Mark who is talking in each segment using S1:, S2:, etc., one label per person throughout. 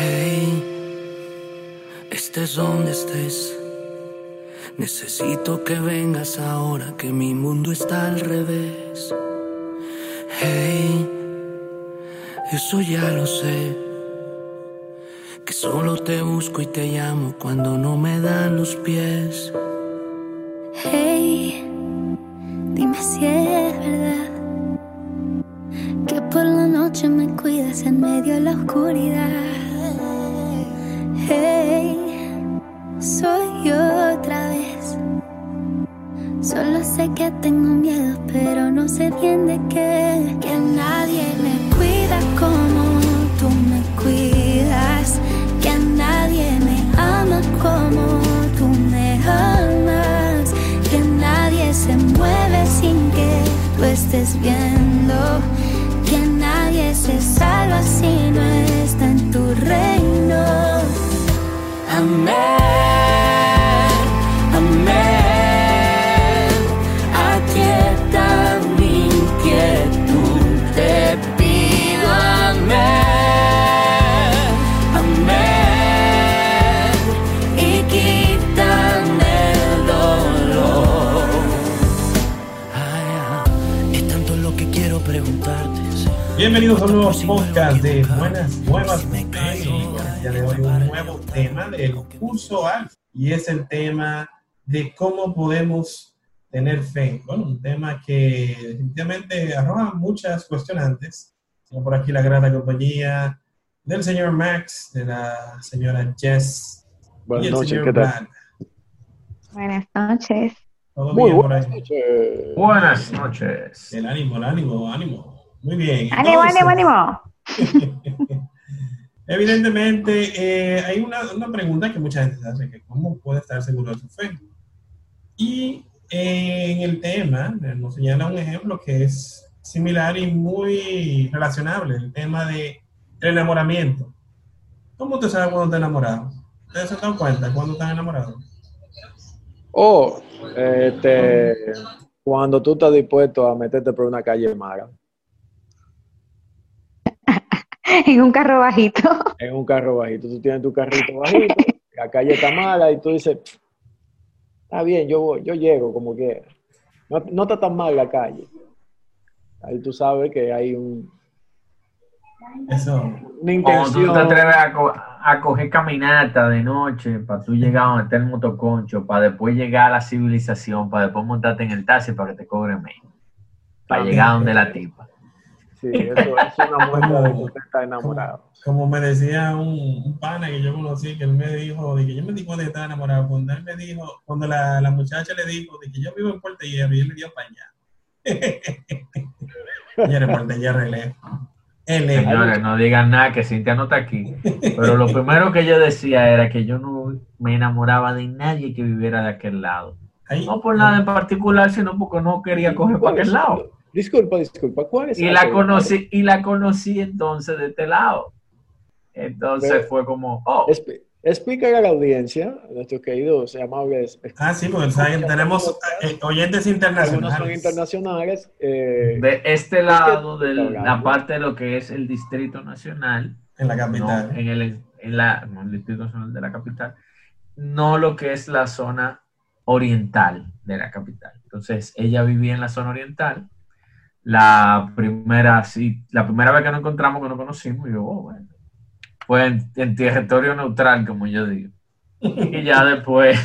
S1: Hey, estés donde estés. Necesito que vengas ahora que mi mundo está al revés. Hey, eso ya lo sé. Que solo te busco y te llamo cuando no me dan los pies.
S2: Bienvenidos a un nuevo podcast de Buenas Nuevas. El día de hoy un nuevo tema del curso ALF y es el tema de cómo podemos tener fe. Bueno, un tema que definitivamente arroja muchas cuestionantes. Tengo por aquí la grata compañía del señor Max, de la señora Jess
S3: Buenas
S2: y el
S3: noches,
S2: señor
S3: ¿qué tal?
S2: Brad.
S4: Buenas noches.
S2: ¿Todo
S3: Muy
S2: bien por
S3: buenas
S2: ahí?
S3: noches.
S5: Buenas noches.
S2: El ánimo, el ánimo, ánimo. Muy bien.
S4: ¡Ánimo,
S2: Entonces,
S4: ánimo, ánimo!
S2: Evidentemente, eh, hay una, una pregunta que mucha gente se hace, que cómo puede estar seguro de su fe. Y eh, en el tema eh, nos señala un ejemplo que es similar y muy relacionable, el tema de el enamoramiento. ¿Cómo te sabes cuando estás enamorado? ¿Ustedes se dado cuenta cuando están enamorados?
S3: O este, cuando tú estás dispuesto a meterte por una calle mala,
S4: En un carro bajito.
S3: en un carro bajito, tú tienes tu carrito bajito, la calle está mala y tú dices, está bien, yo voy, yo llego como quiera. No, no está tan mal la calle. Ahí tú sabes que hay un-
S2: Eso.
S3: una
S5: Cuando tú te
S3: intención.
S5: atreves a, co- a coger caminata de noche para tú llegar a donde está el motoconcho, para después llegar a la civilización, para después montarte en el taxi para que te cobren menos. Para llegar a donde la tipa.
S3: Sí, eso es una muestra de que usted está enamorado.
S2: Como me decía un, un pana que yo conocí, que él me dijo, de que yo me di cuenta que estaba enamorado, cuando él me dijo, cuando la, la muchacha le dijo de que yo vivo en Puerto Hierro y él le dio para allá. Señores, Puerto Hierro lejos.
S5: Señores, no digan nada que Cintia no está aquí. Pero lo primero que yo decía era que yo no me enamoraba de nadie que viviera de aquel lado. No por nada en particular, sino porque no quería coger para aquel lado.
S3: Disculpa, disculpa, ¿cuál es
S5: Y la conocí, y la conocí entonces de este lado. Entonces
S3: Pero-
S5: fue como, oh,
S3: Expl- Explícale a la audiencia, a nuestros queridos y amables.
S2: Ah, sí, porque ¿saben? tenemos eh, oyentes
S3: Algunos son
S2: internacionales.
S3: internacionales. eh,
S5: de este lado de la parte de lo que es el Distrito Nacional,
S2: En la
S5: no
S2: capital.
S5: en el, en la, no, el Distrito Nacional de la capital, no lo que es la zona oriental de la capital. Entonces, ella vivía en la zona oriental. La primera, sí, la primera vez que nos encontramos, que nos conocimos, yo, oh, bueno, fue en, en territorio neutral, como yo digo. Y ya después,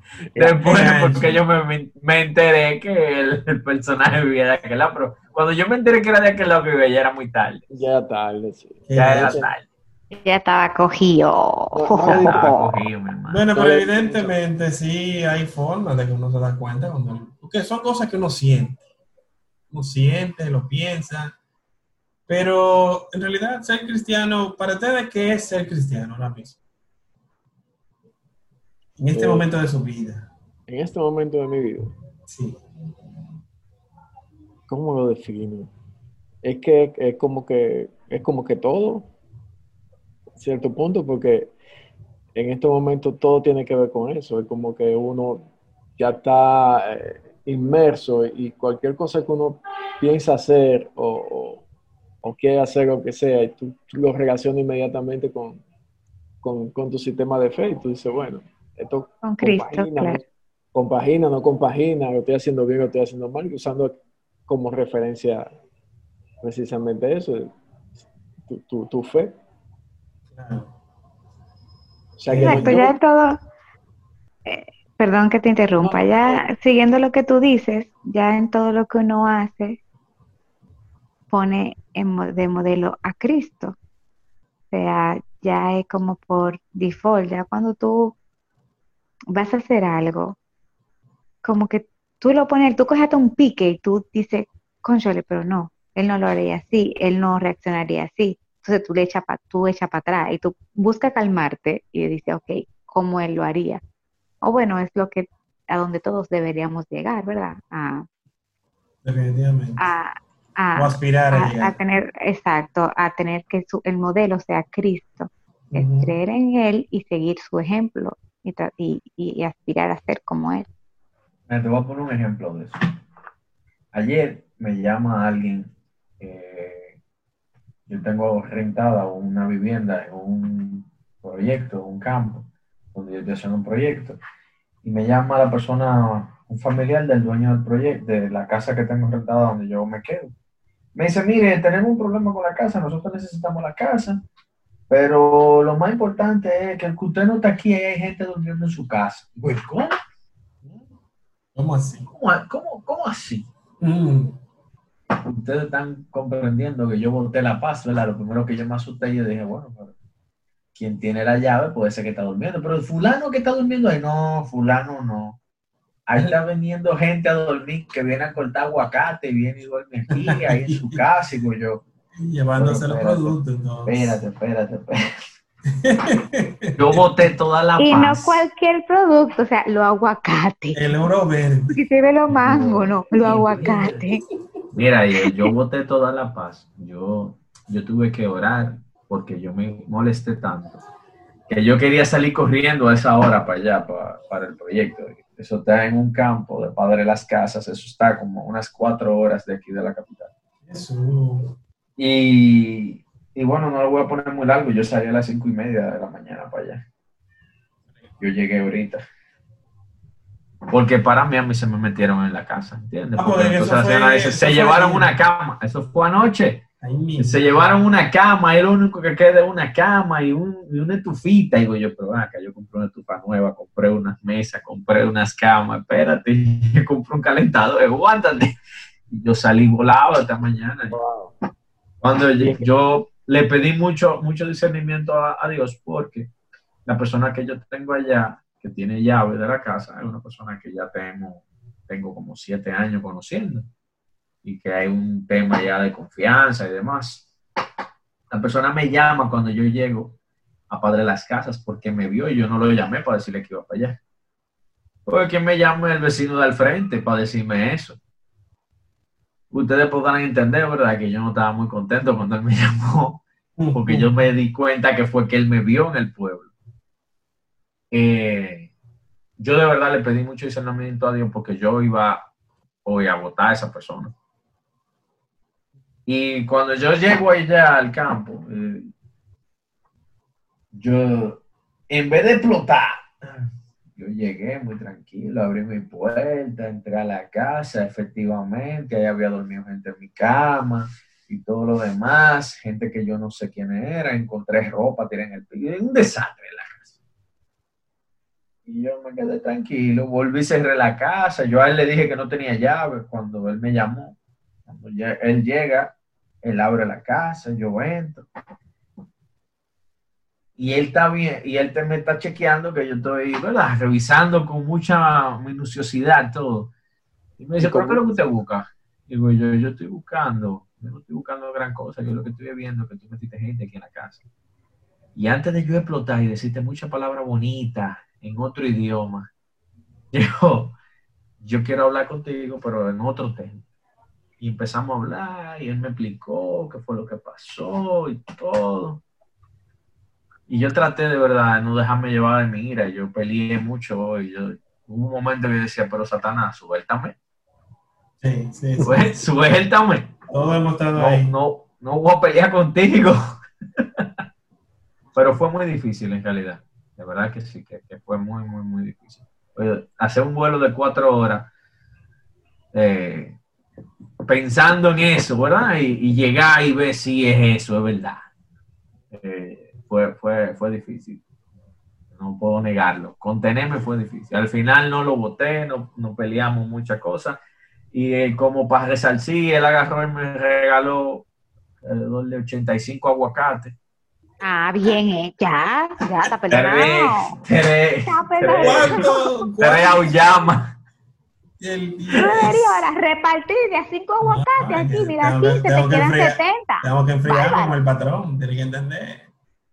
S5: después, porque yo me, me- enteré que el, el personaje vivía de aquel lado, pero cuando yo me enteré que era de aquel lado que vivía, ya era muy tarde.
S3: ya tarde, sí.
S5: Ya era tarde.
S4: Ya estaba cogido.
S5: Estaba cogido, mi hermano.
S2: Bueno,
S3: No
S2: pero evidentemente sí hay formas de que uno se da cuenta. Cuando, porque son cosas que uno siente. Uno siente, lo piensa. Pero en realidad ser cristiano, para ustedes, ¿qué es ser cristiano ahora mismo? En este
S3: Eh,
S2: momento de su vida.
S3: En este momento de mi vida,
S2: Sí.
S3: ¿cómo lo defino? Es que es como que es como que todo, cierto punto, porque en este momento todo tiene que ver con eso. Es como que uno ya está eh, inmerso y cualquier cosa que uno piensa hacer o, o- o quiere hacer lo que sea y tú, tú lo relacionas inmediatamente con, con, con tu sistema de fe y tú dices, bueno, esto
S4: Con Cristo,
S3: compagina,
S4: claro.
S3: compagina, no compagina, lo estoy haciendo bien, lo estoy haciendo mal, usando como referencia precisamente eso, tu, tu, tu fe.
S2: Claro.
S3: O sea, que
S4: Exacto,
S3: yo-
S4: ya todo, eh, perdón que te interrumpa, ya siguiendo lo que tú dices, ya en todo lo que uno hace, pone en de modelo a Cristo. O sea, ya es como por default, ya cuando tú vas a hacer algo, como que tú lo pones, tú coges hasta un pique y tú dices, conchole, pero no, él no lo haría así, él no reaccionaría así. Entonces tú le echas para tú echas para atrás y tú buscas calmarte y dices, ok, ¿cómo él lo haría? O bueno, es lo que a donde todos deberíamos llegar, ¿verdad? A,
S2: Definitivamente.
S4: a, a-
S2: o aspirar a,
S4: a- a
S2: llegar.
S4: tener, exacto, a tener que su- el modelo sea Cristo, es
S2: Ujú.
S4: creer en Él y seguir su ejemplo y, tra- y, y- y aspirar a ser como Él.
S5: Mira, te voy a poner un ejemplo de eso. Ayer me llama alguien, eh, yo tengo rentada una vivienda en un proyecto, un campo, donde yo estoy haciendo un proyecto, y me llama la persona, un familiar del dueño del proyecto, de la casa que tengo rentada donde yo me quedo. Me dice, mire, tenemos un problema con la casa, nosotros necesitamos la casa, pero lo más importante es que el que usted no está aquí, hay gente durmiendo en su casa. Pues, ¿cómo?
S2: ¿Cómo así?
S5: ¿Cómo, cómo, cómo así?
S2: Mm.
S5: Ustedes están comprendiendo que yo boté la paz, ¿verdad? Lo primero que yo me asusté, yo dije, bueno, pero quien tiene la llave puede ser que está durmiendo, pero el fulano que está durmiendo ahí, no, fulano no. Ahí está viniendo gente a dormir que viene a cortar aguacate y viene y duerme aquí, ahí en su casa, y digo yo,
S2: Llevándose los productos. entonces.
S5: espérate, espérate, espérate. Yo boté toda la
S4: Y no
S5: paz.
S4: cualquier producto, o sea, los aguacates.
S2: El oro verde.
S4: Porque se ve los mangos, no, los aguacates.
S5: Mira, yo, yo boté toda la paz. Yo, yo tuve que orar porque yo me molesté tanto que yo quería salir corriendo a esa hora para allá, para, para el proyecto. Eso está en un campo de Padre Las Casas, eso está como unas cuatro horas de aquí de la capital.
S2: Eso.
S5: Y, y bueno, no lo voy a poner muy largo, yo salí a las cinco y media de la mañana para allá. Yo llegué ahorita. Porque para mí a mí se me metieron en la casa, ¿entiendes?
S2: Ah,
S5: porque entonces
S2: fue-
S5: se llevaron una cama, eso fue anoche.
S2: Ahí.
S5: Se llevaron una cama, y lo único que queda es una cama y, un, y una estufita. Y digo yo, pero acá, yo compré una estufa nueva, compré unas mesas, compré unas camas, espérate, yo compré un calentador, aguántate. Y yo salí volado esta mañana.
S3: Wow.
S5: Cuando yo, yo le pedí mucho, mucho discernimiento a, a Dios porque la persona que yo tengo allá, que tiene llave de la casa, es una persona que ya tengo, tengo como siete años conociendo y que hay un tema ya de confianza y demás. La persona me llama cuando yo llego a Padre Las Casas porque me vio y yo no lo llamé para decirle que iba para allá. Porque quien me llama el vecino del frente para decirme eso. Ustedes podrán entender, ¿verdad? Que yo no estaba muy contento cuando él me llamó porque yo me di cuenta que fue que él me vio en el pueblo. Eh, yo de verdad le pedí mucho discernimiento a Dios porque yo iba hoy a votar a esa persona. Y cuando yo llego allá al campo, eh, yo, en vez de explotar, yo llegué muy tranquilo, abrí mi puerta, entré a la casa, efectivamente, ahí había dormido gente en mi cama y todo lo demás, gente que yo no sé quién era, encontré ropa, tiré en el piso, un desastre en la casa. Y yo me quedé tranquilo, volví, cerré la casa, yo a él le dije que no tenía llave cuando él me llamó. Cuando él llega, él abre la casa, yo entro. Y él está bien, y él te, me está chequeando que yo estoy, ¿verdad? Revisando con mucha minuciosidad todo. Y me dice,
S3: ¿Y
S5: ¿pero qué es lo que usted busca? Digo, yo, yo estoy buscando, yo no estoy buscando gran cosa, yo lo que estoy viendo es que tú metiste gente aquí en la casa. Y antes de yo explotar y decirte muchas palabras bonitas en otro idioma, yo, yo quiero hablar contigo, pero en otro tema. Y empezamos a hablar y él me explicó qué fue lo que pasó y todo. Y yo traté de verdad de no dejarme llevar de mi ira. Yo peleé mucho hoy. Yo, hubo un momento que yo decía, pero Satanás, suéltame.
S2: Sí, sí, sí.
S5: Sué- Suéltame.
S2: Todos hemos estado
S5: No,
S2: ahí.
S5: no, no voy a pelear contigo. Pero fue muy difícil en realidad. De verdad que sí, que, que fue muy, muy, muy difícil. Oye, hacer un vuelo de cuatro horas eh, pensando en eso, ¿verdad? Y, y llegar y ver si es eso, es verdad. Eh, fue, fue, fue difícil. No puedo negarlo. Contenerme fue difícil. Al final no lo voté, no, no peleamos muchas cosas. Y eh, como para resarcir, él agarró y me regaló alrededor de 85 aguacates.
S4: Ah, bien, eh. Ya, ya, está
S5: Tres,
S4: perdonado.
S5: tres,
S4: perdonado.
S2: ¿Cuánto?
S5: tres aullamas.
S2: El
S4: Tú deberías ahora repartir de a cinco aguacates
S2: No,
S4: aquí, mira,
S2: tengo que-
S4: 15,
S2: tengo
S4: te
S2: que
S4: quedan
S2: enfriar.
S4: 70.
S2: Tengo que enfriar
S4: Bárbaro.
S2: como el patrón, tiene que entender.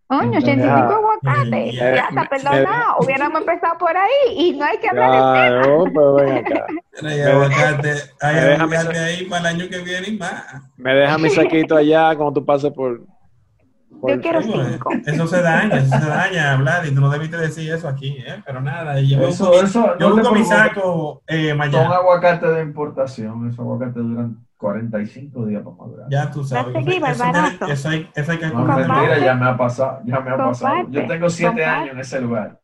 S4: Coño,
S3: Entendés.
S4: 85
S2: Eh,
S4: aguacates.
S2: ya,
S4: Ya está
S3: me-
S4: perdonado. Hubiéramos empezado por ahí y no hay que hablar de tema.
S3: Claro, pero ven acá.
S2: Hay aguacate, hay
S3: me deja mi
S2: aguacate ahí para el año que viene y más.
S3: Me deja mi saquito allá cuando tú pases por.
S4: Yo quiero cinco.
S2: Eso se daña, eso se daña, hablar, y tú no debiste decir eso aquí, ¿eh? Pero nada, yo
S5: Eso-
S2: busco, mi-
S5: eso,
S2: yo
S5: no
S2: busco mi saco eh,
S5: Son
S2: mañana.
S5: aguacates de importación. Esos aguacates duran 45 días para madurar.
S2: Ya tú sabes.
S4: Seguí,
S2: Eso, eso, eso hay, eso hay que
S5: No, mentira, ya me ha pasado. Ya me ha pasado. Yo tengo siete
S4: Comparte.
S5: años en ese lugar.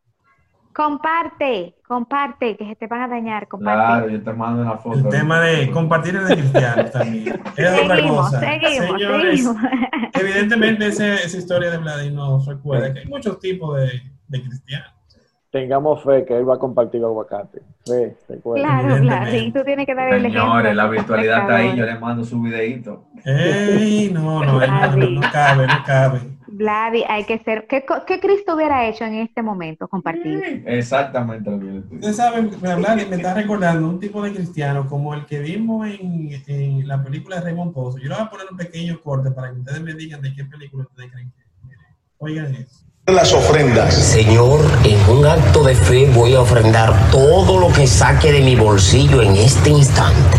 S4: Comparte, comparte, que se te van a dañar, comparte.
S5: Claro, yo te mando una foto.
S2: El tema de compartir es de cristianos también. Es otra
S4: Seguimos,
S2: cosa.
S4: seguimos,
S2: Señores,
S4: seguimos.
S2: evidentemente ese- esa historia de Vladimir nos recuerda que hay muchos tipos de, de cristianos.
S3: Tengamos fe que él va a compartir aguacate. Fe, recuerda.
S4: Claro, claro. Sí, tú tienes que dar el ejemplo.
S5: Señores, la virtualidad está ahí. Yo le mando su videito.
S2: ¡Ey! No, no, hermano, no cabe, no cabe.
S4: Vladi, hay que ser. ¿Qué, Cristo hubiera hecho en este momento? Compartir.
S5: Exactamente lo que
S2: Ustedes saben, hablar- me está recordando un tipo de cristiano como el que vimos en, en la película de Raymond Pozo. Yo le voy a poner un pequeño corte para que ustedes me digan de qué película ustedes creen que Oigan eso.
S6: las ofrendas.
S7: Señor, en un acto de fe voy a ofrendar todo lo que saque de mi bolsillo en este instante.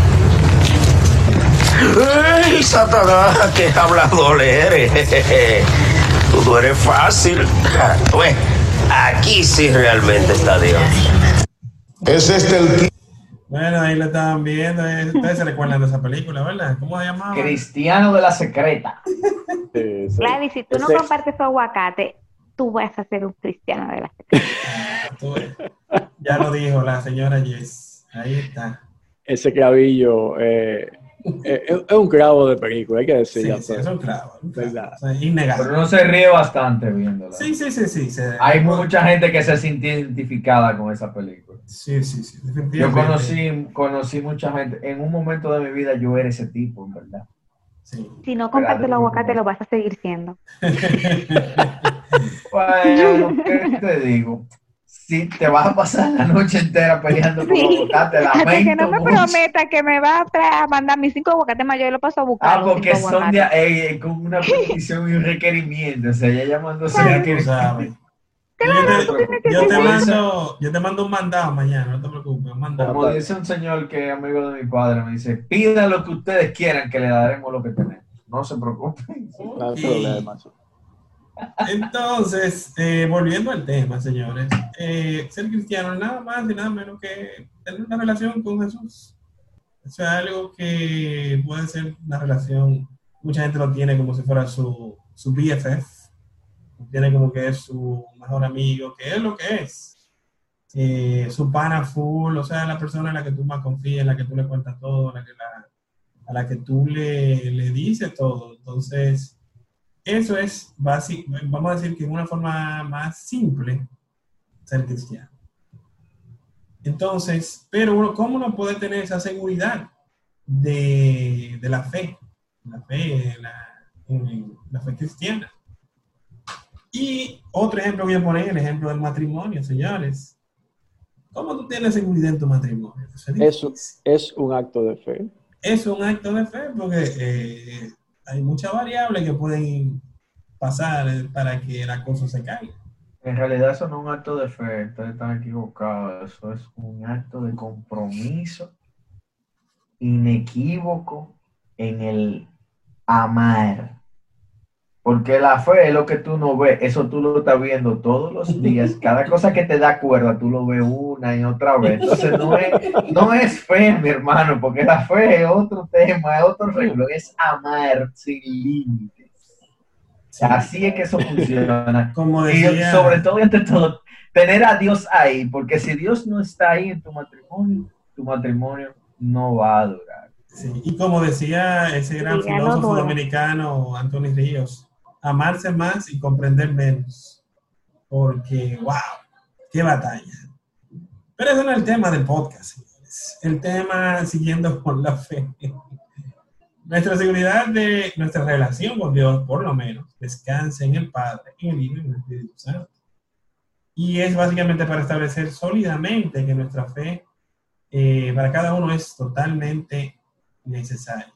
S6: ¡Ey, Satanás! ¡Qué hablador eres! Tú no eres fácil. Pues, aquí sí realmente está Dios.
S8: ¿Es este el
S2: Bueno, ahí lo estaban viendo. eh, Ustedes se recuerdan de esa película, ¿verdad? ¿Cómo se llamaba?
S5: Cristiano de la secreta.
S3: Sí, sí.
S4: Vladi, si tú no
S3: Ese-
S4: compartes tu aguacate, tú vas a ser un cristiano de la
S2: Tú ves. Ya lo dijo la señora Jess. Ahí está.
S3: Ese clavillo eh, es, es un clavo de película, hay que decirlo.
S2: sí, es un clavo. un clavo.
S3: Verdad.
S2: O sea, innegable.
S5: Pero uno se ríe bastante viéndola.
S2: Sí, sí, sí, sí. se-
S5: Hay mucha gente que se sintió identificada con esa película.
S2: Sí, sí, sí.
S5: Yo
S2: definitivamente.
S5: conocí, conocí mucha gente. En un momento de mi vida yo era ese tipo, en verdad.
S2: Sí.
S4: Si no compartes el aguacate, lo vas a seguir siendo.
S5: Bueno, ¿qué te digo? Si te vas a pasar la noche entera peleando con
S4: Sí.
S5: aguacate,
S4: Hasta que
S5: lamento
S4: no me
S5: mucho.
S4: prometa que me va a, traer, a mandar mis cinco aguacates más, yo lo paso a buscar.
S5: Ah, porque son de, eh, con una petición y un requerimiento. O sea, ella llamándose requerimiento.
S2: sabes.
S4: Claro,
S2: yo, te,
S4: que
S2: yo mando, yo te mando un mandado mañana, no te preocupes, un mandado.
S5: Como dice un señor que es amigo de mi padre, me dice, pida lo que ustedes quieran, que le daremos lo que tenemos. No se preocupen.
S3: No hay problema.
S2: Entonces, eh, volviendo al tema, señores, eh, ser cristiano nada más y nada menos que tener una relación con Jesús. Eso es algo que puede ser una relación, mucha gente lo tiene como si fuera su, su BFF, tiene como que es su mejor amigo, que es lo que es. Eh, su pana full, o sea, la persona en la que tú más confías, en la que tú le cuentas todo, a la que, a la que tú le, le dices todo. Entonces, eso es vamos a decir que es una forma más simple ser cristiano. Entonces, pero uno, ¿cómo uno puede tener esa seguridad de, de la fe? La fe, la, en la fe cristiana. Y otro ejemplo voy a poner, el ejemplo del matrimonio, señores. ¿Cómo tú tienes seguridad en tu matrimonio? Eso es
S3: es un acto de fe.
S2: Es un acto de fe porque eh, hay muchas variables que pueden pasar para que la cosa se caiga.
S5: En realidad eso no es un acto de fe, ustedes están equivocados. Eso es un acto de compromiso inequívoco en el amar. Porque la fe es lo que tú no ves, eso tú lo estás viendo todos los días. Cada cosa que te da cuerda, tú lo ves una y otra vez. Entonces no es, no es fe, mi hermano, porque la fe es otro tema, es otro reglo, es amar sin límites. Así es que eso funciona.
S2: Como
S5: Y
S2: decía,
S5: sobre todo y ante todo, tener a Dios ahí, porque si Dios no está ahí en tu matrimonio, tu matrimonio no va a durar.
S2: sí, y como decía ese gran
S4: Sí,
S2: filósofo dominicano Anthony Ríos, amarse más y comprender menos. Porque, wow, qué batalla. Pero ese no es el tema del podcast, señores. El tema siguiendo con la fe. Nuestra seguridad de nuestra relación con Dios, por lo menos, descansa en el Padre, en el Hijo y en el Espíritu Santo. Y es básicamente para establecer sólidamente que nuestra fe eh, para cada uno es totalmente necesaria.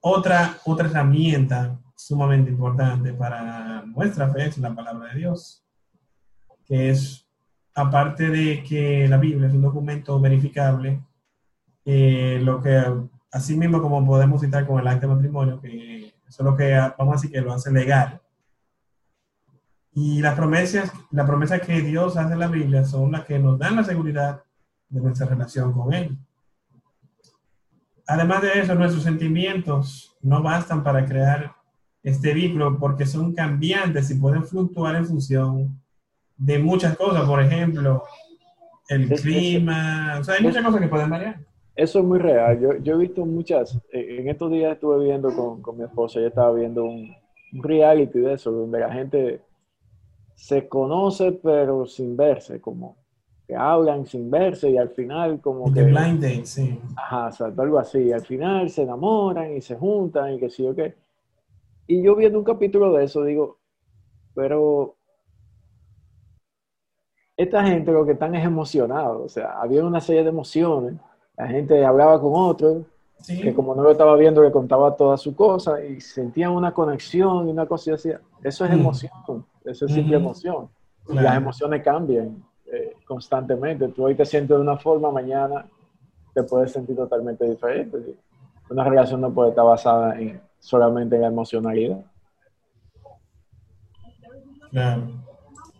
S2: Otra, otra herramienta sumamente importante para nuestra fe es la palabra de Dios, que es, aparte de que la Biblia es un documento verificable, eh, lo que así mismo como podemos citar con el acta de matrimonio, que eso es lo que vamos a decir que lo hace legal. Y las promesas, las promesas que Dios hace en la Biblia son las que nos dan la seguridad de nuestra relación con Él. Además de eso, nuestros sentimientos no bastan para crear este vínculo porque son cambiantes y pueden fluctuar en función de muchas cosas. Por ejemplo, el
S3: Es- es-
S2: clima. O sea, hay muchas cosas que pueden variar.
S3: Eso es muy real. Yo, yo he visto muchas, eh, en estos días estuve viendo con, con mi esposa, ella estaba viendo un, un reality de eso, donde la gente se conoce pero sin verse, como que hablan sin verse y al final como que...
S2: blind date, sí.
S3: Ajá, exacto, algo así. Al final se enamoran y se juntan y que sí o qué. Y yo viendo un capítulo de eso digo, pero esta gente lo que están es emocionados. O sea, había una serie de emociones. La gente hablaba con otro,
S2: Sí.
S3: que como no lo estaba viendo, le contaba todas sus cosas y sentían una conexión y una cosa así. Eso es
S2: Mm.
S3: emoción, eso es simple emoción. Y las emociones cambian eh, constantemente. Tú hoy te sientes de una forma, mañana te puedes sentir totalmente diferente. Una relación no puede estar basada en solamente en la emocionalidad.
S2: Claro.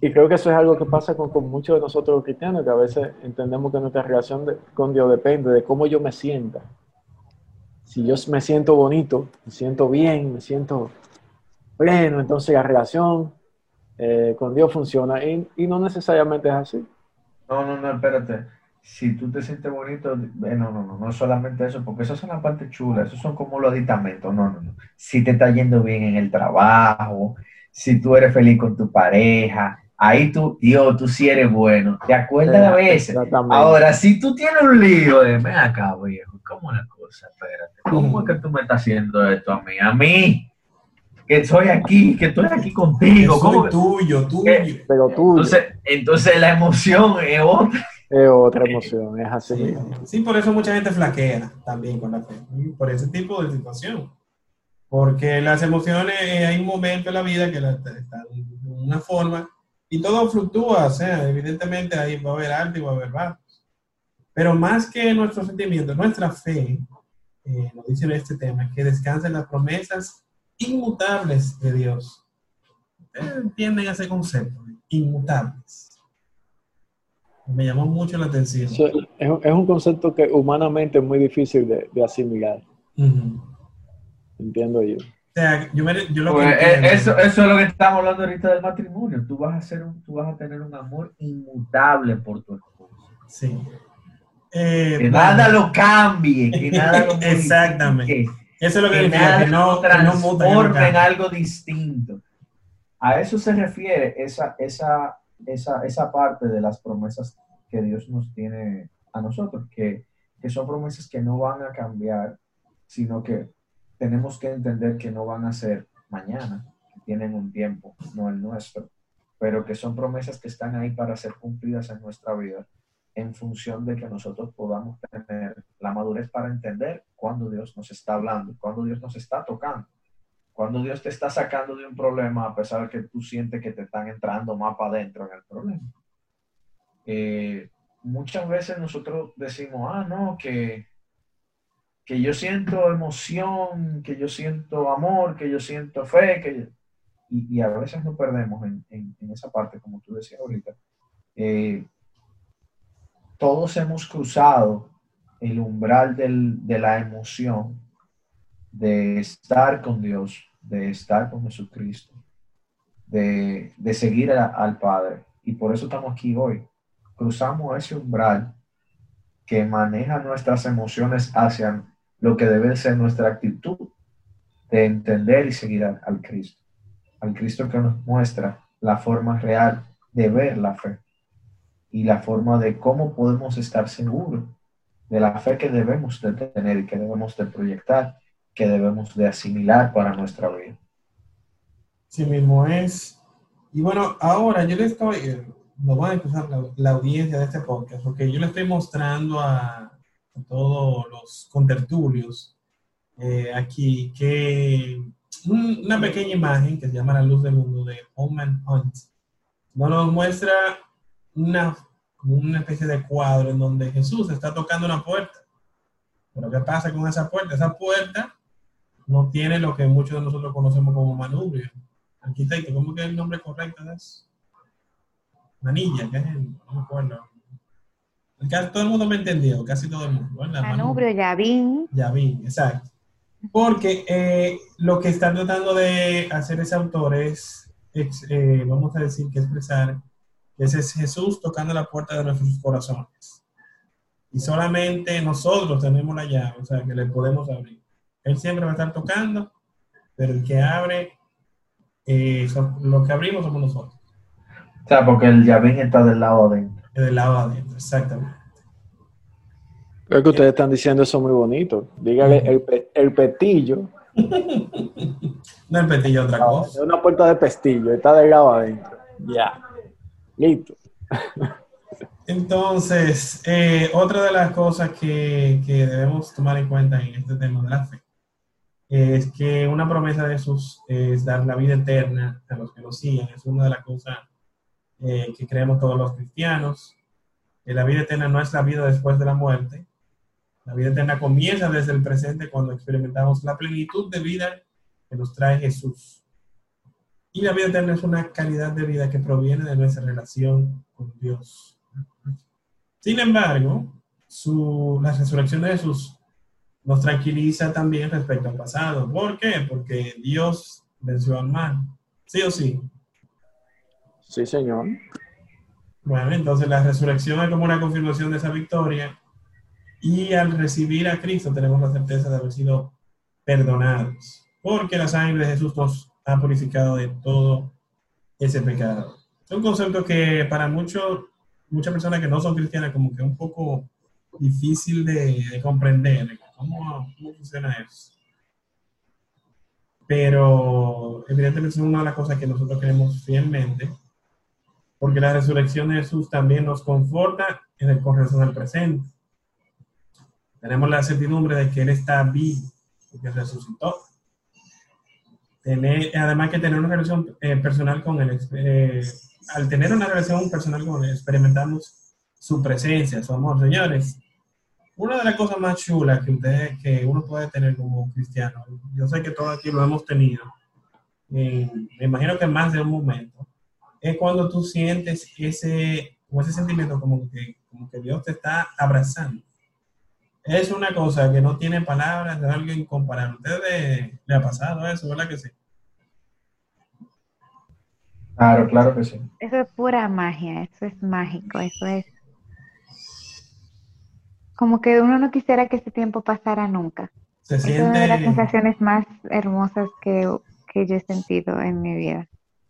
S3: Y creo que eso es algo que pasa con, con muchos de nosotros los cristianos, que a veces entendemos que nuestra relación de- con Dios depende de cómo yo me sienta. Si yo me siento bonito, me siento bien, me siento pleno, entonces la relación eh, con Dios funciona. Y, y no necesariamente es así.
S5: No, no, no, espérate. Si tú te sientes bonito, eh, no, no, no, no solamente eso, porque esas son las partes chulas, esos son como los aditamentos. No, no, no. Si te está yendo bien en el trabajo, si tú eres feliz con tu pareja, ahí tú, Dios, tú sí eres bueno. ¿Te acuerdas a veces?
S3: Exactamente.
S5: Ahora, si tú tienes un lío de, ven acá, viejo, ¿cómo la cosa? Espérate, ¿cómo es que tú me estás haciendo esto a mí? A mí, que estoy aquí, que estoy aquí contigo. ¿Cómo
S2: soy
S5: que-
S2: tuyo, tuyo.
S5: ¿Qué?
S3: Pero tú
S5: Entonces, entonces la emoción es otra.
S3: Es otra emoción, es así.
S2: Sí, sí, por eso mucha gente flaquea también con la fe, por ese tipo de situación. Porque las emociones, eh, hay un momento en la vida que la- están de una forma y todo fluctúa, o sea, evidentemente ahí va a haber alto y va a haber bajo. Pero más que nuestros sentimientos, nuestra fe, eh, nos dice en este tema, que descansa en las promesas inmutables de Dios. Ustedes entienden ese concepto, inmutables. Me llamó mucho la atención.
S3: Eso es, un- es un concepto que humanamente es muy difícil de, de asimilar, entiendo yo.
S2: O sea, yo, me- yo lo
S5: Pues,
S2: que
S5: eh, eso, eso es lo que estamos hablando ahorita del matrimonio. Tú vas a hacer un, tú vas a tener un amor inmutable por tu esposo.
S2: Sí. Eh,
S5: Que
S2: bueno,
S5: nada lo cambie, que nada lo
S2: Exactamente. Eso es lo que
S5: que nada
S2: que no,
S5: lo
S2: que no muta,
S5: transforme en algo distinto. A eso se refiere esa, esa, esa, esa parte de las promesas que Dios nos tiene a nosotros, que, que son promesas que no van a cambiar, sino que tenemos que entender que no van a ser mañana, tienen un tiempo, no el nuestro, pero que son promesas que están ahí para ser cumplidas en nuestra vida en función de que nosotros podamos tener la madurez para entender cuándo Dios nos está hablando, cuándo Dios nos está tocando, cuando Dios te está sacando de un problema a pesar de que tú sientes que te están entrando más para adentro en el problema. Eh, muchas veces nosotros decimos, ah, no, que, que yo siento emoción, que yo siento amor, que yo siento fe, que y, y a veces nos perdemos en, en- en esa parte, como tú decías ahorita. Eh, todos hemos cruzado el umbral del- de la emoción, de estar con Dios, de estar con Jesucristo, de, de seguir al Padre. Y por eso estamos aquí hoy. Cruzamos ese umbral que maneja nuestras emociones hacia lo que debe ser nuestra actitud de entender y seguir al Cristo. Al Cristo que nos muestra la forma real de ver la fe y la forma de cómo podemos estar seguros de la fe que debemos de tener y que debemos de proyectar, que debemos de asimilar para nuestra vida.
S2: Sí mismo es. Y bueno, ahora yo le estoy, eh, lo van a escuchar la, la audiencia de este podcast, porque yo le estoy mostrando a, a todos los contertulios eh, aquí que un- una pequeña imagen que se llama La Luz del Mundo de Holman Hunt nos muestra una, como una especie de cuadro en donde Jesús está tocando una puerta. Pero ¿qué pasa con esa puerta? Esa puerta no tiene lo que muchos de nosotros conocemos como manubrio. Arquitecto, ¿cómo que es el nombre correcto de eso? Manilla, ¿qué es el? No me acuerdo. Todo el mundo me entendió, casi todo el mundo. ¿verdad?
S4: Manubrio, Yavín.
S2: Ya vi, exacto. Porque eh, lo que está tratando de hacer ese autor es, ex- eh, vamos a decir, que expresar que ese es Jesús tocando la puerta de nuestros corazones. Y solamente nosotros tenemos la llave, o sea, que le podemos abrir. Él siempre va a estar tocando, pero el que abre, eh, son- lo que abrimos somos nosotros,
S5: O sea, porque el llavín está del lado adentro.
S2: del lado adentro, exactamente.
S3: Creo que ustedes están diciendo eso muy bonito. Dígale el, pe- el pestillo.
S2: No el petillo, otra
S3: Es
S2: cosa.
S3: una puerta de pestillo, está del lado adentro. Ya. Listo.
S2: Entonces, eh, otra de las cosas que, que debemos tomar en cuenta en este tema de la fe es que una promesa de Jesús es dar la vida eterna a los que lo siguen. Es una de las cosas eh, que creemos todos los cristianos. Que la vida eterna no es la vida después de la muerte. La vida eterna comienza desde el presente cuando experimentamos la plenitud de vida que nos trae Jesús. Y la vida eterna es una calidad de vida que proviene de nuestra relación con Dios. Sin embargo, su, la resurrección de Jesús nos tranquiliza también respecto al pasado. ¿Por qué? Porque Dios venció al mal. ¿Sí o sí?
S3: Sí, señor.
S2: Bueno, entonces la resurrección es como una confirmación de esa victoria. Y al recibir a Cristo tenemos la certeza de haber sido perdonados. Porque la sangre de Jesús nos ha purificado de todo ese pecado. Es un concepto que para muchos, muchas personas que no son cristianas como que es un poco difícil de, de comprender. ¿Cómo, ¿Cómo funciona eso? Pero evidentemente es una de las cosas que nosotros creemos fielmente porque la resurrección de Jesús también nos conforta en el corazón del presente. Tenemos la certidumbre de que Él está vivo, porque resucitó. Tener, además que tener una relación eh, personal con Él, eh, al tener una relación personal con Él, experimentamos su presencia, su amor. Señores, una de las cosas más chulas que, ustedes, que uno puede tener como cristiano, yo sé que todos aquí lo hemos tenido, eh, me imagino que más de un momento, es cuando tú sientes ese, como ese sentimiento como que, como que Dios te está abrazando. Es una cosa que no tiene palabras, es algo incomparable. ¿A ustedes le ha pasado eso, verdad que sí?
S5: Claro, claro que sí.
S4: Eso es pura magia, eso es mágico, eso es como que uno no quisiera que ese tiempo pasara nunca.
S2: Se
S4: es una de las
S2: siente
S4: sensaciones más hermosas que, que yo he sentido en mi vida.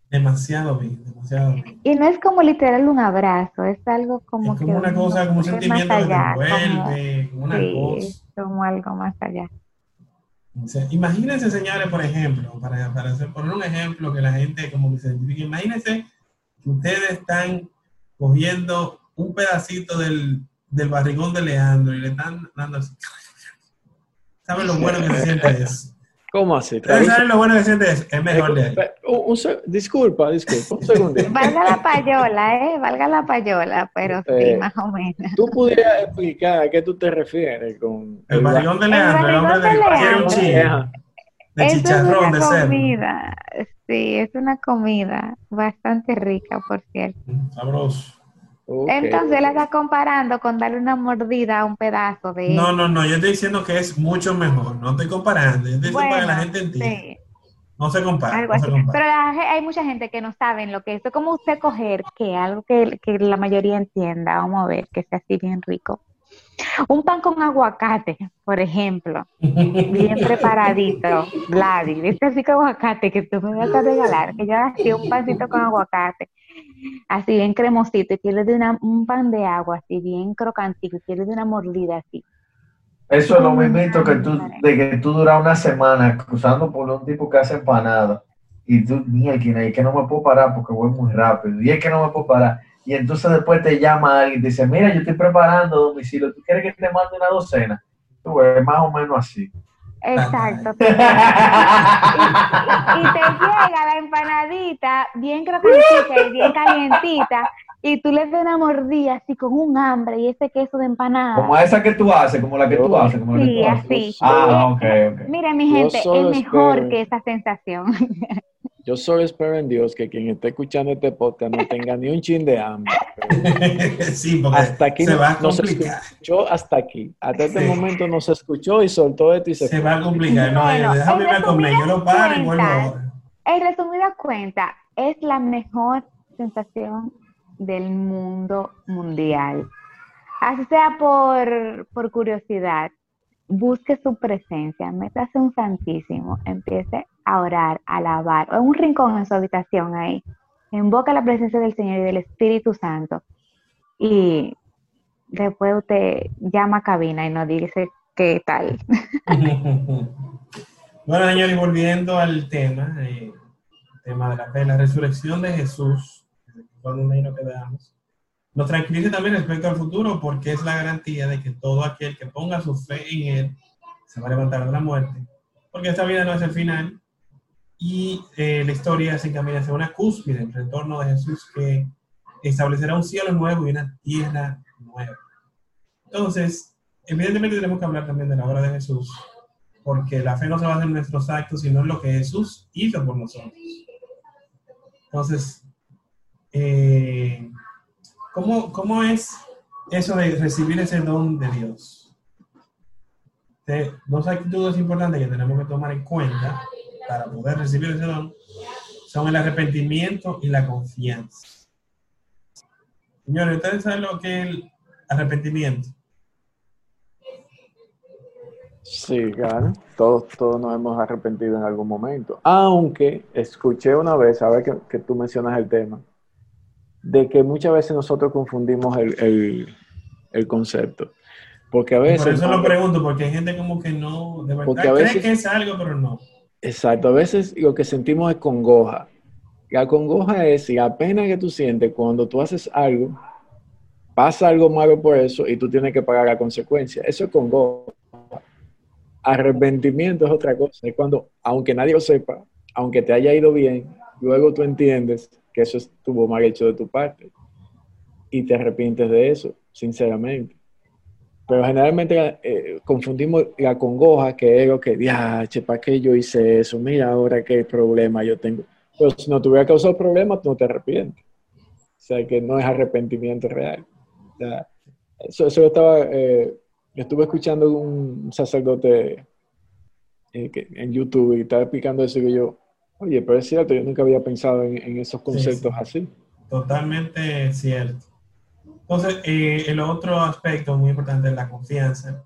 S2: demasiado bien, demasiado bien.
S4: Y no es como literal un abrazo, es algo como
S2: Es
S4: que
S2: como una cosa, como un sentimiento que te
S4: allá, como-
S2: envuelve, como una
S4: sí,
S2: cosa.
S4: como algo más allá.
S2: O sea, imagínense, señores, por ejemplo, para, para hacer, poner un ejemplo que la gente como que se identifique, imagínense que ustedes están cogiendo un pedacito del, del barrigón de Leandro y le están dando así. ¿Saben lo bueno que se siente eso?
S3: ¿Cómo así?
S2: Saben lo bueno que siente eso. Es mejor de ahí.
S3: Eh, un- un se- disculpa, disculpa, un segundito.
S4: Valga la payola, ¿eh? Valga la payola, pero sí,
S3: Eh,
S4: más o menos.
S3: ¿Tú pudieras explicar a qué tú te refieres con
S2: El barrigón de Leandro, el hombre de
S4: de Leandro.
S2: chile
S3: Ajá.
S2: de
S4: Eso
S2: chicharrón
S4: es
S2: de
S4: una
S2: cerdo.
S4: comida, sí, es una comida bastante rica, por cierto.
S2: Sabroso.
S4: Entonces él está comparando con darle una mordida a un pedazo de
S2: No, no, no, yo estoy diciendo que es mucho mejor. No estoy comparando. Yo estoy diciendo para que la gente entienda.
S4: sí,
S2: No se compara.
S4: algo
S2: No se
S4: así.
S2: compara.
S4: Pero la hay mucha gente que no saben lo que es. Es como usted coger que algo que, que la mayoría entienda, vamos a ver, que sea así bien rico. Un pan con aguacate, por ejemplo, bien preparadito, Vladi, este así con aguacate que tú me vas a regalar, que yo hacía un pancito con aguacate, así bien cremosito, y que le dé una- un pan de agua, así bien crocantito, y que le dé una mordida así.
S5: Eso es lo mismito que tú, de que tú duras una semana cruzando por un tipo que hace empanada y tú, mierda, y que no me puedo parar porque voy muy rápido, y es que no me puedo parar. Y entonces después te llama alguien y te dice, mira, yo estoy preparando domicilio, ¿tú quieres que te mande una docena? Tú ves, más o menos así.
S4: Exacto. y, y te llega la empanadita bien crocantita y bien calientita, y tú le das una mordida así con un hambre y ese queso de empanada.
S5: Como esa que tú haces, como la que tú haces, como la que
S4: Sí,
S5: tú haces.
S4: así.
S5: Ah, ok, ok.
S4: Mire, mi gente, es mejor
S3: espero-
S4: que esa sensación.
S3: Yo solo espero en Dios que quien esté escuchando este podcast no tenga ni un chin de hambre.
S2: sí, porque
S3: Hasta aquí
S2: se
S3: no,
S2: va a
S3: no se
S2: complicar.
S3: escuchó hasta aquí. Hasta este
S2: Sí.
S3: momento no se escuchó y soltó esto y se,
S2: Se
S3: fue.
S2: va a complicar. No,
S4: Bueno,
S2: déjame
S4: en
S2: ir a comer. Yo lo paro y vuelvo ahora.
S4: En resumida cuenta, es la mejor sensación del mundo mundial. Así sea por, por curiosidad, busque su presencia, métase un santísimo, empiece a orar, a alabar, o en un rincón en su habitación ahí, invoca la presencia del Señor y del Espíritu Santo, y después usted llama a cabina y nos dice qué tal.
S2: bueno, señores, y volviendo al tema, eh, el tema de la fe, la resurrección de Jesús, cuando un nos quedamos, nos tranquiliza también respecto al futuro porque es la garantía de que todo aquel que ponga su fe en Él se va a levantar de la muerte. Porque esta vida no es el final y eh, la historia se encamina hacia una cúspide, el retorno de Jesús que establecerá un cielo nuevo y una tierra nueva. Entonces, evidentemente tenemos que hablar también de la obra de Jesús, porque la fe no se basa en nuestros actos, sino en lo que Jesús hizo por nosotros. Entonces, eh, ¿cómo, ¿cómo es eso de recibir ese don de Dios? Dos actitudes importantes que tenemos que tomar en cuenta para poder recibir ese don son el arrepentimiento y la confianza. Señores, ¿ustedes saben lo que es el arrepentimiento?
S3: Sí, claro. Todos, todos nos hemos arrepentido en algún momento. Aunque escuché una vez, ahora que, que tú mencionas el tema, de que muchas veces nosotros confundimos el, el- el concepto. Porque a
S2: Por
S3: veces...
S2: eso lo pregunto, porque hay gente como que no, de verdad,
S3: a
S2: cree
S3: veces-
S2: que es algo, pero no.
S3: Exacto, a veces lo que sentimos es congoja. La congoja es la pena que tú sientes cuando tú haces algo, pasa algo malo por eso y tú tienes que pagar la consecuencia. Eso es congoja. Arrepentimiento es otra cosa. Es cuando, aunque nadie lo sepa, aunque te haya ido bien, luego tú entiendes que eso estuvo mal hecho de tu parte y te arrepientes de eso, sinceramente. Pero generalmente eh, confundimos la congoja, que es lo que, diache, ¿para qué yo hice eso? Mira ahora qué problema yo tengo. Pero si no te hubiera causado problemas, no te arrepientes. O sea, que no es arrepentimiento real. O eso, eso estaba, eh, estuve escuchando un sacerdote eh, en YouTube y estaba explicando eso y que yo, oye, pero es cierto, yo nunca había pensado en, en esos conceptos así.
S2: Totalmente cierto. Entonces, eh, el otro aspecto muy importante es la confianza,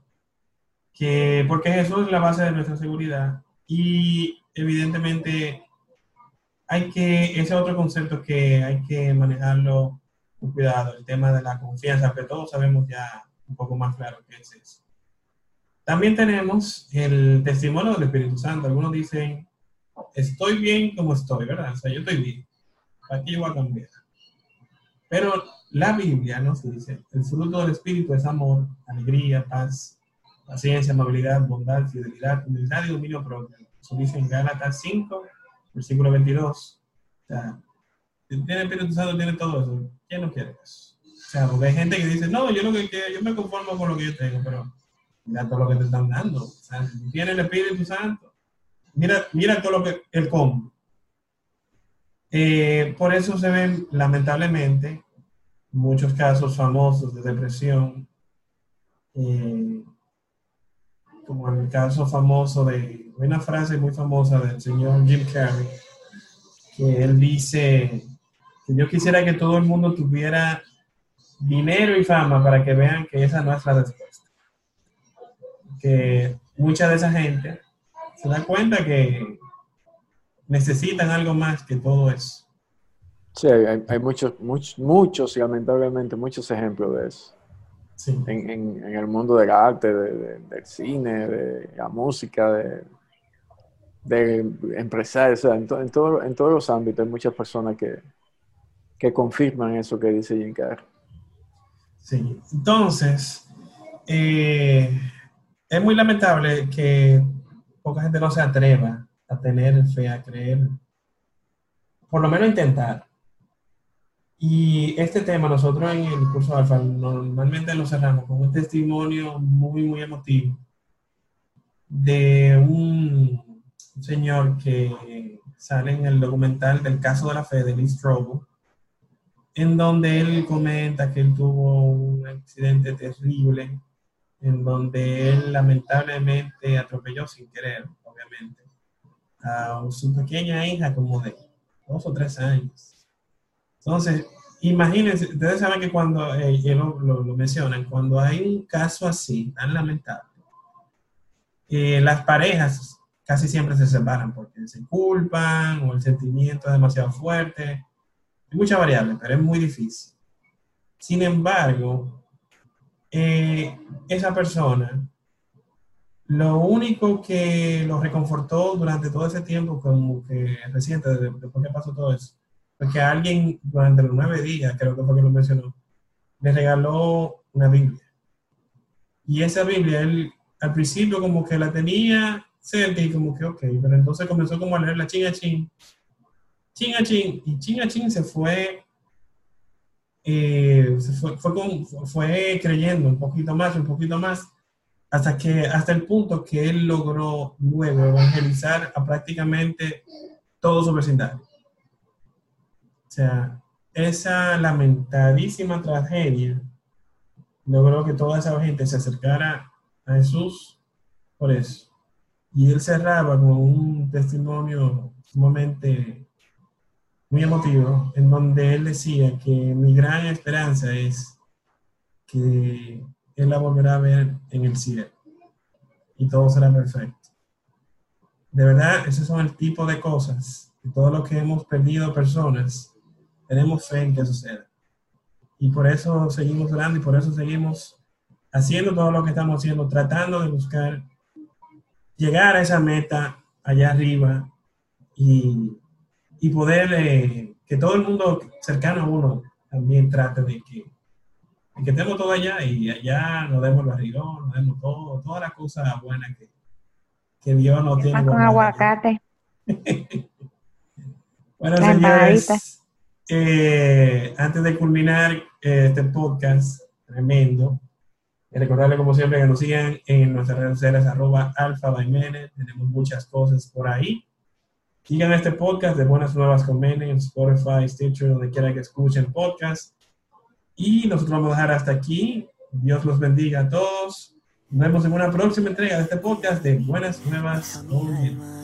S2: que porque Jesús es la base de nuestra seguridad y evidentemente hay que, ese otro concepto que hay que manejarlo con cuidado, el tema de la confianza, que todos sabemos ya un poco más claro qué es eso. También tenemos el testimonio del Espíritu Santo. Algunos dicen, estoy bien como estoy, ¿verdad? O sea, yo estoy bien. ¿Para qué yo voy a cambiar? Pero la Biblia nos dice, el fruto del Espíritu es amor, alegría, paz, paciencia, amabilidad, bondad, fidelidad, humildad y dominio propio. Eso dice en Gálatas 5, versículo 22. O sea, tiene Espíritu Santo, tiene todo eso. ¿Quién no quiere eso? O sea, porque hay gente que dice, no, yo lo que quiero, yo me conformo con lo que yo tengo, pero mira todo lo que te están dando. O sea, tiene el Espíritu Santo, mira, mira todo lo que, el combo. Eh, por eso se ven, lamentablemente, muchos casos famosos de depresión, eh, como el caso famoso de, una frase muy famosa del señor Jim Carrey, que él dice que yo quisiera que todo el mundo tuviera dinero y fama para que vean que esa no es la respuesta. Que mucha de esa gente se da cuenta que necesitan algo más que todo eso.
S3: Sí, hay, hay muchos, muchos, muchos, y lamentablemente, muchos ejemplos de eso.
S2: Sí.
S3: En, en- en el mundo del arte, de- de- del cine, de la música, de, de empresarios, o sea, en, to- en, todo- en todos los ámbitos hay muchas personas que, que confirman eso que dice Jim Carrey.
S2: Sí. Entonces, eh, es muy lamentable que poca gente no se atreva a tener fe, a creer, por lo menos intentar. Y este tema nosotros en el curso Alfa normalmente lo cerramos con un testimonio muy, muy emotivo de un señor que sale en el documental del caso de la fe de Lee Strobel, en donde él comenta que él tuvo un accidente terrible, en donde él lamentablemente atropelló sin querer, obviamente, a su pequeña hija como de dos o tres años. Entonces, imagínense, ustedes saben que cuando, eh, lo, lo- lo mencionan, cuando hay un caso así, tan lamentable, eh, las parejas casi siempre se separan porque se culpan o el sentimiento es demasiado fuerte. Hay muchas variables, pero es muy difícil. Sin embargo, eh, esa persona, lo único que lo reconfortó durante todo ese tiempo, como que reciente, después que pasó todo eso, fue que alguien durante los nueve días, creo que fue que lo mencionó, le regaló una Biblia. Y esa Biblia, él al principio como que la tenía cerca y como que, ok, pero entonces comenzó como a leer la chin a chin, chin a chin, y chin a chin se fue, eh, fue, fue, con- fue creyendo un poquito más, un poquito más, hasta que, hasta el punto que él logró luego evangelizar a prácticamente todo su vecindario. O sea, esa lamentadísima tragedia logró que toda esa gente se acercara a Jesús por eso. Y él cerraba con un testimonio sumamente muy emotivo, en donde él decía que mi gran esperanza es que él la volverá a ver en el cielo y todo será perfecto. De verdad, esos son el tipo de cosas que todos los que hemos perdido personas tenemos fe en que suceda. Y por eso seguimos orando y por eso seguimos haciendo todo lo que estamos haciendo, tratando de buscar llegar a esa meta allá arriba y, y poder eh, que todo el mundo cercano a uno también trate de que, de que estemos todo allá y allá nos demos el barrigón, nos demos todo, todas las cosas buenas que, que Dios nos tiene.
S4: Con aguacate.
S2: Bueno,
S4: La
S2: señores, eh, antes de culminar eh, este podcast tremendo, eh, recordarles como siempre que nos sigan en nuestras redes sociales arroba alfa by tenemos muchas cosas por ahí. Sigan este podcast de Buenas Nuevas con Mene en Spotify, Stitcher, donde quiera que escuchen podcast. Y nosotros vamos a dejar hasta aquí. Dios los bendiga a todos. Nos vemos en una próxima entrega de este podcast de Buenas Nuevas con Mene.
S1: alma